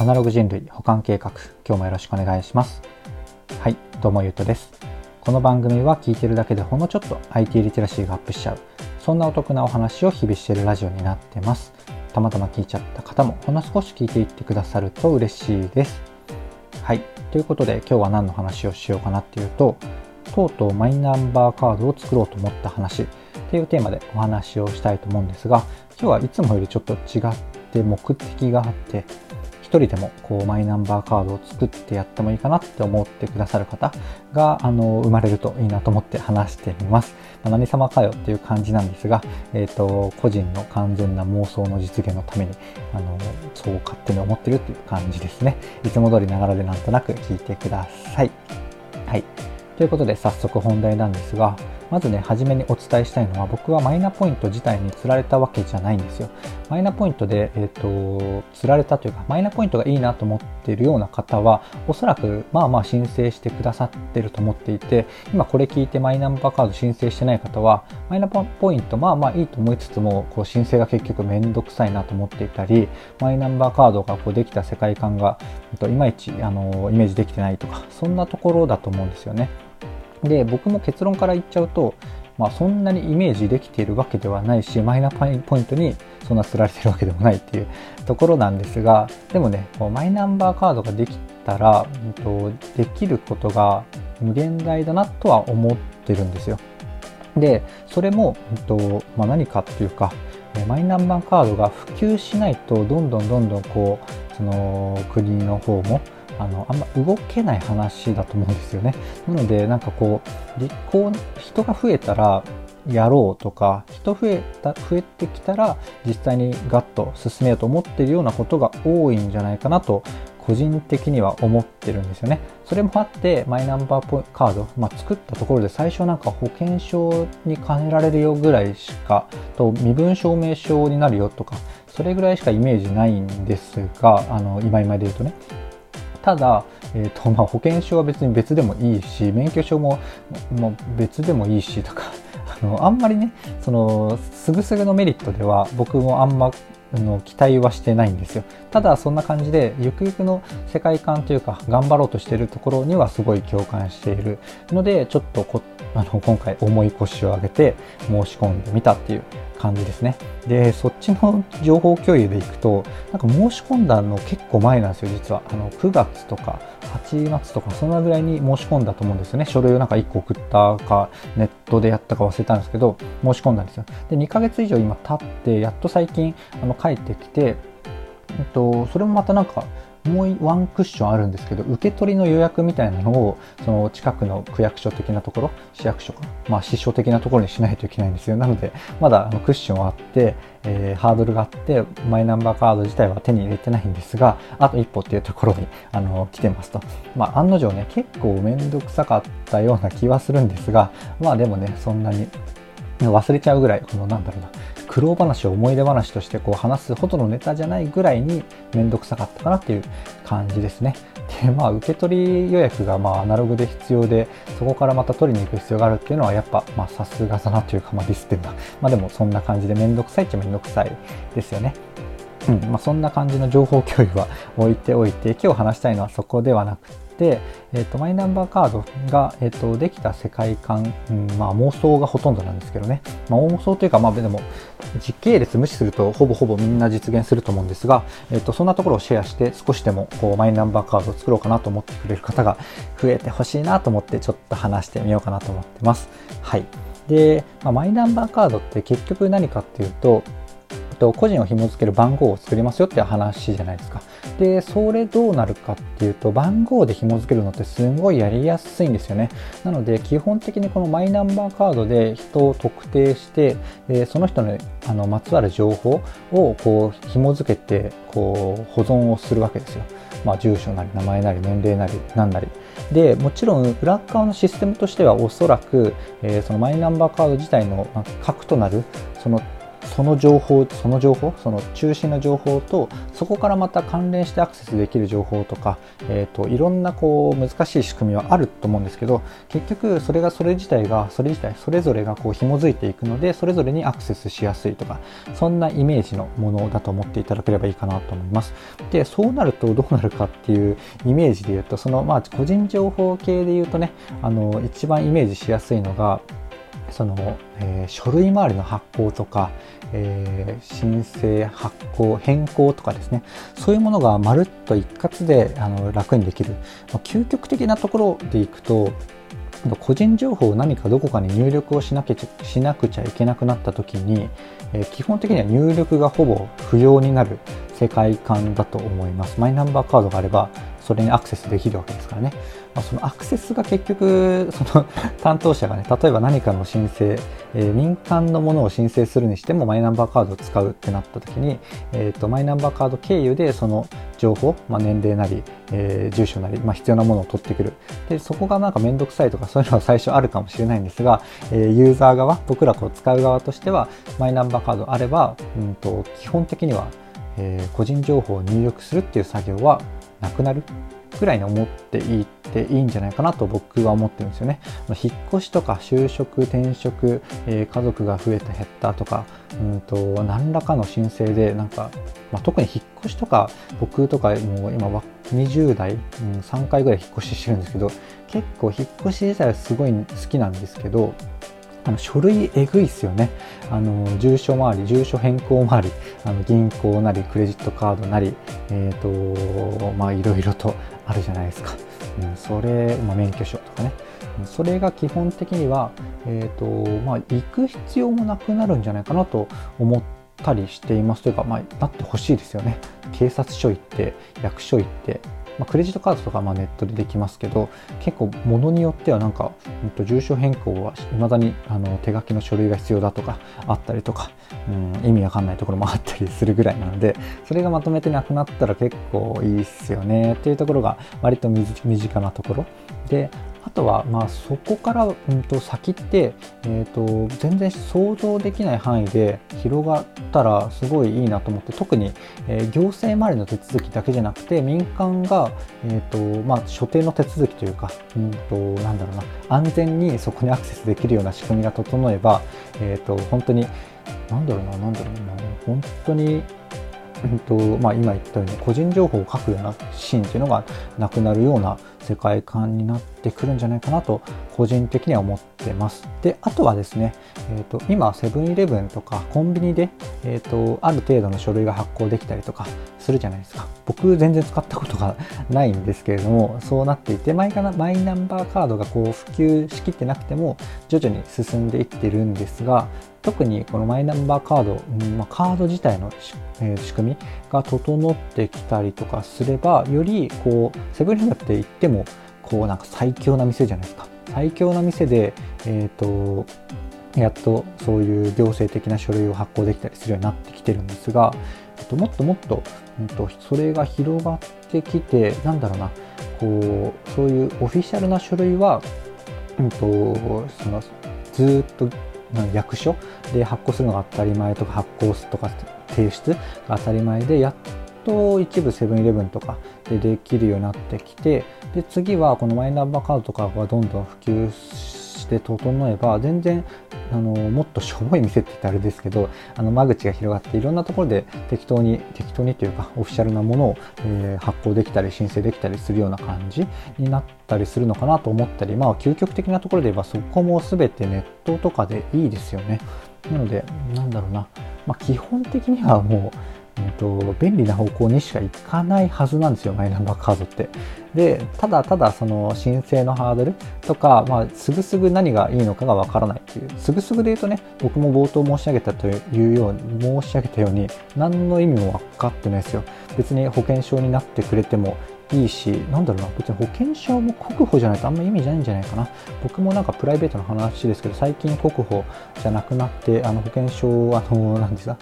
アナログ人類保管計画今日もよろしくお願いします。はいどうもゆうとです。この番組は聞いてるだけでほんのちょっと IT リテラシーがアップしちゃうそんなお得なお話を日々しているラジオになってます。たまたま聞いちゃった方もほんの少し聞いていってくださると嬉しいです。はいということで今日は何の話をしようかなっていうととうとうマイナンバーカードを作ろうと思った話っていうテーマでお話をしたいと思うんですが今日はいつもよりちょっと違って目的があって人でもこうマイナンバーカードを作ってやってもいいかなって思ってくださる方があの生まれるといいなと思って話してみます。まあ、何様かよっていう感じなんですが、えっ、ー、と個人の完全な妄想の実現のためにあのそう勝手に思ってるっていう感じですね。いつも通りながらでなんとなく聞いてください。はい。ということで早速本題なんですが、まずね、初めにお伝えしたいのは、僕はマイナポイント自体に釣られたわけじゃないんですよ。マイナポイントで、えっ、ー、と、釣られたというか、マイナポイントがいいなと思っているような方は、おそらく、まあまあ申請してくださってると思っていて、今これ聞いてマイナンバーカード申請してない方は、マイナポイント、まあまあいいと思いつつも、こう申請が結局めんどくさいなと思っていたり、マイナンバーカードがこうできた世界観が、えっと、いまいち、あの、イメージできてないとか、そんなところだと思うんですよね。で、僕も結論から言っちゃうと、まあ、そんなにイメージできているわけではないし、マイナポイントにそんな釣られてるわけでもないっていう ところなんですが、でもね、こうマイナンバーカードができたら、えっと、できることが無限大だなとは思ってるんですよ。で、それも、えっとまあ、何かっていうか、マイナンバーカードが普及しないと、どんどんどんどんこう、その国の方も、あのあんま動けない話だと思うんですよね。なのでなんかこう立候人が増えたらやろうとか人増えた増えてきたら実際にガッと進めようと思ってるようなことが多いんじゃないかなと個人的には思ってるんですよね。それもあってマイナンバーカード、まあ、作ったところで最初なんか保険証に兼ねられるよぐらいしかと身分証明書になるよとかそれぐらいしかイメージないんですがあの今今で言うとねただ、えーとまあ、保険証は別に別でもいいし免許証もも別でもいいしとか あのあんまりねそのすぐすぐのメリットでは僕もあんまの期待はしてないんですよ。ただそんな感じでゆくゆくの世界観というか頑張ろうとしているところにはすごい共感している。のでちょっとこあの今回重い腰を上げて申し込んでみたっていう感じですね。で、そっちの情報共有でいくと、なんか申し込んだの結構前なんですよ、実は。あの、9月とか8月とか、そんなぐらいに申し込んだと思うんですよね。書類をなんか1個送ったか、ネットでやったか忘れたんですけど、申し込んだんですよ。で、2ヶ月以上今経って、やっと最近、あの、帰ってきて、えっと、それもまたなんか、もうワンクッションあるんですけど、受け取りの予約みたいなのを、その近くの区役所的なところ、市役所か、まあ、支所的なところにしないといけないんですよ。なので、まだあのクッションはあって、えー、ハードルがあって、マイナンバーカード自体は手に入れてないんですが、あと一歩っていうところにあの来てますと。まあ、案の定ね、結構めんどくさかったような気はするんですが、まあでもね、そんなに忘れちゃうぐらい、このなんだろうな、苦労話を思い出話としてこう話すほどのネタじゃないぐらいにめんどくさかったかなっていう感じですね。で、まあ、受け取り予約がまあアナログで必要で、そこからまた取りに行く必要があるっていうのはやっぱ、まあ、さすがだなというか、まあ、ディスってんだ。まあ、でもそんな感じでめんどくさいっちゃめんどくさいですよね。うんまあ、そんな感じの情報共有は置いておいて、今日話したいのはそこではなくて、えーと、マイナンバーカードが、えーと、できた世界観、うんまあ、妄想がほとんどなんですけどね、まあ、妄想というか、まあ、でも時系列無視するとほぼほぼみんな実現すると思うんですが、えーと、そんなところをシェアして少しでもこうマイナンバーカードを作ろうかなと思ってくれる方が増えてほしいなと思ってちょっと話してみようかなと思ってます。はい、で、まあ、マイナンバーカードって結局何かっていうとと個人を紐付ける番号を作りますよって話じゃないですか。で、それどうなるかっていうと、番号で紐付けるのってすごいやりやすいんですよね。なので、基本的にこのマイナンバーカードで人を特定して、えその人のあのまつわる情報をこう紐付けてこう保存をするわけですよ。まあ、住所なり名前なり年齢なり何なり。でもちろん裏側のシステムとしてはおそらく、えー、そのマイナンバーカード自体の核となるそのその情報その情報その中心の情報とそこからまた関連してアクセスできる情報とか、えーと、いろんなこう難しい仕組みはあると思うんですけど結局それがそれ自体がそれ自体それぞれがこう紐づいていくのでそれぞれにアクセスしやすいとかそんなイメージのものだと思っていただければいいかなと思います。でそうなるとどうなるかっていうイメージで言うとそのまあ個人情報系で言うとねあの一番イメージしやすいのがその、えー、書類周りの発行とか、えー、申請発行変更とかですねそういうものがまるっと一括であの楽にできる、究極的なところでいくと個人情報を何かどこかに入力をしなきゃしなくちゃいけなくなった時に、えー、基本的には入力がほぼ不要になる世界観だと思います。マイナンバーカードがあればそれにアクセスできるわけですからね。まあ、そのアクセスが結局、その 担当者がね、例えば何かの申請、えー、民間のものを申請するにしてもマイナンバーカードを使うってなった時に、えーと、マイナンバーカード経由でその情報、まあ、年齢なり、えー、住所なり、まあ、必要なものを取ってくる。で、そこがなんかめんどくさいとかそういうのは最初あるかもしれないんですが、えー、ユーザー側、僕らこう使う側としては、マイナンバーカードあれば、うんと基本的には、え、個人情報を入力するっていう作業はなくなるぐらいに思っていいっていいんじゃないかなと僕は思ってるんですよね。引っ越しとか就職、転職、えー、家族が増えた減ったとか、うんと何らかの申請でなんか、まあ、特に引っ越しとか僕とかもう今は20代、うん、3回ぐらい引っ越ししてるんですけど結構引っ越し自体はすごい好きなんですけどあの書類えぐいっすよね。あの住所周り、住所変更周り、あの銀行なり、クレジットカードなり、えっ、ー、と、まあいろいろとあるじゃないですか。うん、それ、まあ、免許証とかね。それが基本的には、え、ー、と、まあ行く必要もなくなるんじゃないかなと思ったりしています。というか、まあなってほしいですよね。警察署行って、役所行って、まあ、クレジットカードとかまネットでできますけど結構ものによってはなんか、うん、と住所変更はいまだにあの手書きの書類が必要だとかあったりとか、うん、意味わかんないところもあったりするぐらいなのでそれがまとめてなくなったら結構いいっすよねっていうところが割と身近なところであとは、まあ、そこから、うんと、先って、えーと、全然想像できない範囲で広がったらすごいいいなと思って特に、えー、行政周りの手続きだけじゃなくて民間が、えーとまあ、所定の手続きというか、うんと、なんだろうな安全にそこにアクセスできるような仕組みが整えば、えー、と本当になんだろうななんだろうな本当にうんとまあ、今言ったように個人情報を書くようなシーンっていうのがなくなるような世界観になってくるんじゃないかなと個人的には思ってます。で、あとはですね、えーと、今セブンイレブンとかコンビニで、えーと、ある程度の書類が発行できたりとかするじゃないですか。僕全然使ったことがないんですけれども、そうなっていてマイマイナンバーカードがこう普及しきってなくても徐々に進んでいってるんですが、特にこのマイナンバーカード、うんまあ、カード自体の、えー、仕組みが整ってきたりとかすればよりこうセブンイレブンって言ってもこうなんか最強な店じゃないですか。最強な店で、えーと、やっとそういう行政的な書類を発行できたりするようになってきてるんですが、えっと、もっともっと、うんと、それが広がってきてなんだろうなこうそういうオフィシャルな書類は、うんとそのずっと役所？で発行するのが当たり前とか発行とか提出が当たり前でやっと一部セブンイレブンとかでできるようになってきてで次はこのマイナンバーカードとかがどんどん普及して整えば全然あのもっとしょぼい店って言ったらあれですけどあの間口が広がっていろんなところで適当に適当にというかオフィシャルなものを、えー、発行できたり申請できたりするような感じになったりするのかなと思ったりまあ究極的なところで言えばそこも全てネットとかでいいですよね。なのでなんだろうな、まあ、基本的にはもうと、便利な方向にしかいかないはずなんですよマイナンバーカードって。でただただその申請のハードルとか、まあ、すぐすぐ何がいいのかがわからないっていうすぐすぐで言うとね僕も冒頭申し上げたというように申し上げたように何の意味も分かってないですよ。別に保険証になってくれてもいいし、なんだろうな、別に保険証も国保じゃないとあんま意味ないんじゃないかな。僕もなんかプライベートの話ですけど、最近国保じゃなくなって、あの保険証、あの、なんですか、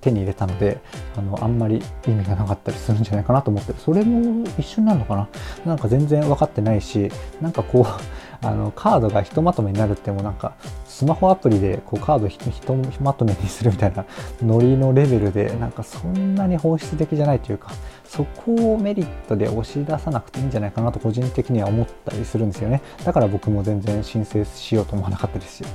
手に入れたのであのあんまり意味がなかったりするんじゃないかなと思って。それも一緒になのかな？なんか全然分かってないしなんかこう あのカードがひとまとめになるってもなんかスマホアプリでこうカードひとまとめにするみたいなノリのレベルでなんかそんなに本質的じゃないというかそこをメリットで押し出さなくていいんじゃないかなと個人的には思ったりするんですよね。だから僕も全然申請しようと思わなかったですよ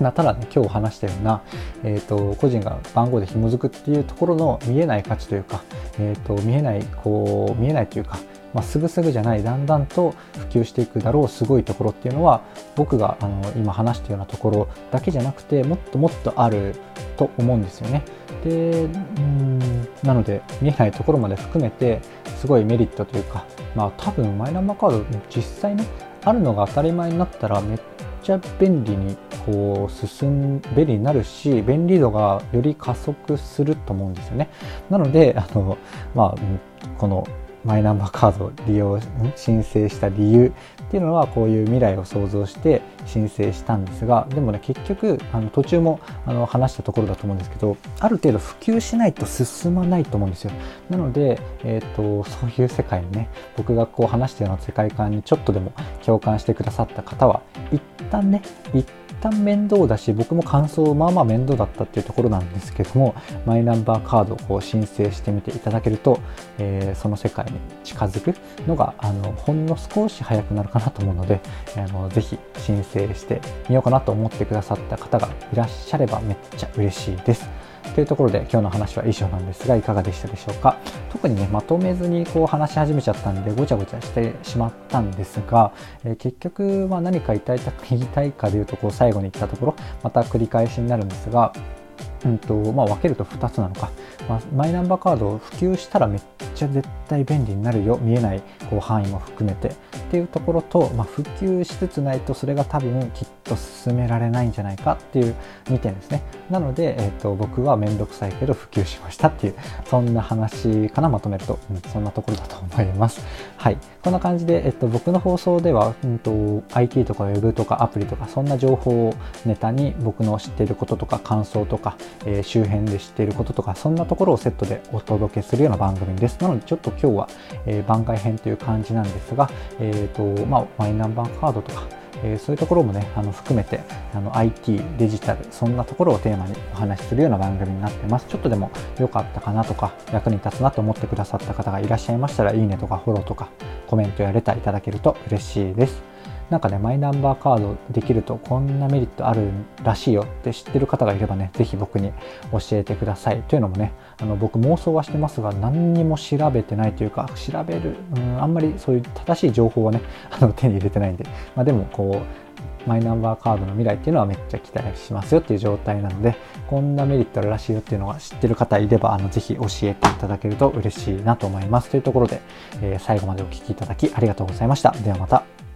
まあ、ただね今日話したような、えーと、個人が番号で紐づくっていうところの見えない価値というか、えーと、見えないこう見えないというかまあ、すぐすぐじゃないだんだんと普及していくだろうすごいところっていうのは僕があの今話したようなところだけじゃなくてもっともっとあると思うんですよね。でうんなので見えないところまで含めてすごいメリットというかまあ多分マイナンバーカード実際ねあるのが当たり前になったらめっちゃ便利にこう進ん便利になるし便利度がより加速すると思うんですよね。なのであのまあこのマイナンバーカードを利用申請した理由っていうのはこういう未来を想像して申請したんですがでもね結局あの途中もあの話したところだと思うんですけどある程度普及しないと進まないと思うんですよ。なので、えーと、そういう世界にね僕がこう話したような世界観にちょっとでも共感してくださった方は一旦ね一旦面倒だし僕も感想まあまあ面倒だったっていうところなんですけどもマイナンバーカードをこう申請してみていただけると、えー、その世界に近づくのがあのほんの少し早くなるかなと思うのであのぜひ申請してみようかなと思ってくださった方がいらっしゃればめっちゃ嬉しいです。というところで今日の話は以上なんですがいかがでしたでしょうか？特にねまとめずにこう話し始めちゃったんでごちゃごちゃしてしまったんですが、えー、結局は何か言いたい言いたいかでいうとこう最後に言ったところまた繰り返しになるんですがうんとまあ、分けると2つなのか、まあ、マイナンバーカードを普及したらめっちゃ絶対便利になるよ見えないこう範囲も含めて。っていうところと、まあ、普及しつつないとそれが多分きっと進められないんじゃないかっていう2点ですね。なので、えーと、僕は面倒くさいけど普及しましたっていうそんな話かなまとめると、うん、そんなところだと思います。はい。こんな感じで、えっと、僕の放送では、うんと、IT とか Web とかアプリとかそんな情報をネタに僕の知っていることとか感想とか、えー、周辺で知っていることとかそんなところをセットでお届けするような番組です。なのでちょっと今日は、えー、番外編という感じなんですが、えーとまあ、マイナンバーカードとかえー、そういうところもねあの含めてあの IT デジタルそんなところをテーマにお話しするような番組になってます。ちょっとでも良かったかなとか役に立つなと思ってくださった方がいらっしゃいましたらいいねとかフォローとかコメントやレターいただけると嬉しいです。なんかね、マイナンバーカードできるとこんなメリットあるらしいよって知ってる方がいればね、ぜひ僕に教えてください。というのもね、あの僕妄想はしてますが、何にも調べてないというか、調べる、うん、あんまりそういう正しい情報はね、あの手に入れてないんで、まあ、でもこう、マイナンバーカードの未来っていうのはめっちゃ期待しますよっていう状態なので、こんなメリットあるらしいよっていうのが知ってる方いれば、あのぜひ教えていただけると嬉しいなと思います。というところで、えー、最後までお聴きいただきありがとうございました。ではまた。